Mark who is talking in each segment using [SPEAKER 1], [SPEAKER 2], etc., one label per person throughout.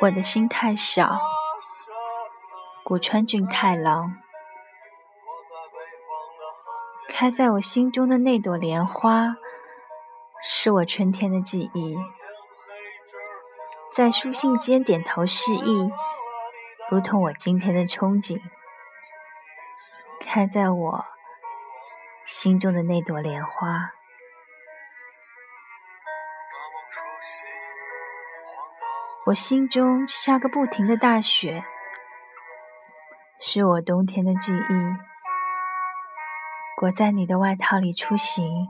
[SPEAKER 1] 我的心太小，古川俊太郎。开在我心中的那朵莲花，是我春天的记忆。在书信间点头示意，如同我今天的憧憬。开在我心中的那朵莲花，我心中下个不停的大雪，是我冬天的记忆。裹在你的外套里出行，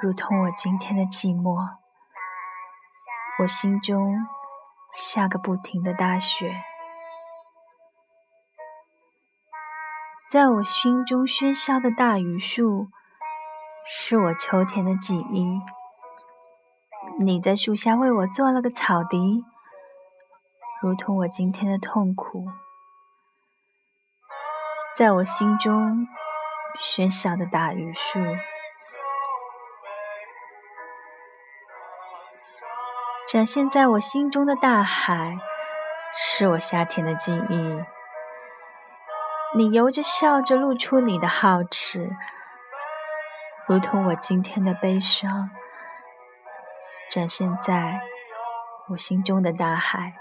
[SPEAKER 1] 如同我今天的寂寞。我心中下个不停的大雪，在我心中喧嚣的大榆树，是我秋天的记忆。你在树下为我做了个草笛，如同我今天的痛苦。在我心中喧嚣的大榆树，展现在我心中的大海，是我夏天的记忆。你由着笑着，露出你的皓齿，如同我今天的悲伤，展现在我心中的大海。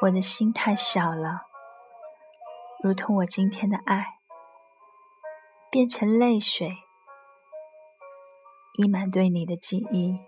[SPEAKER 1] 我的心太小了，如同我今天的爱，变成泪水，溢满对你的记忆。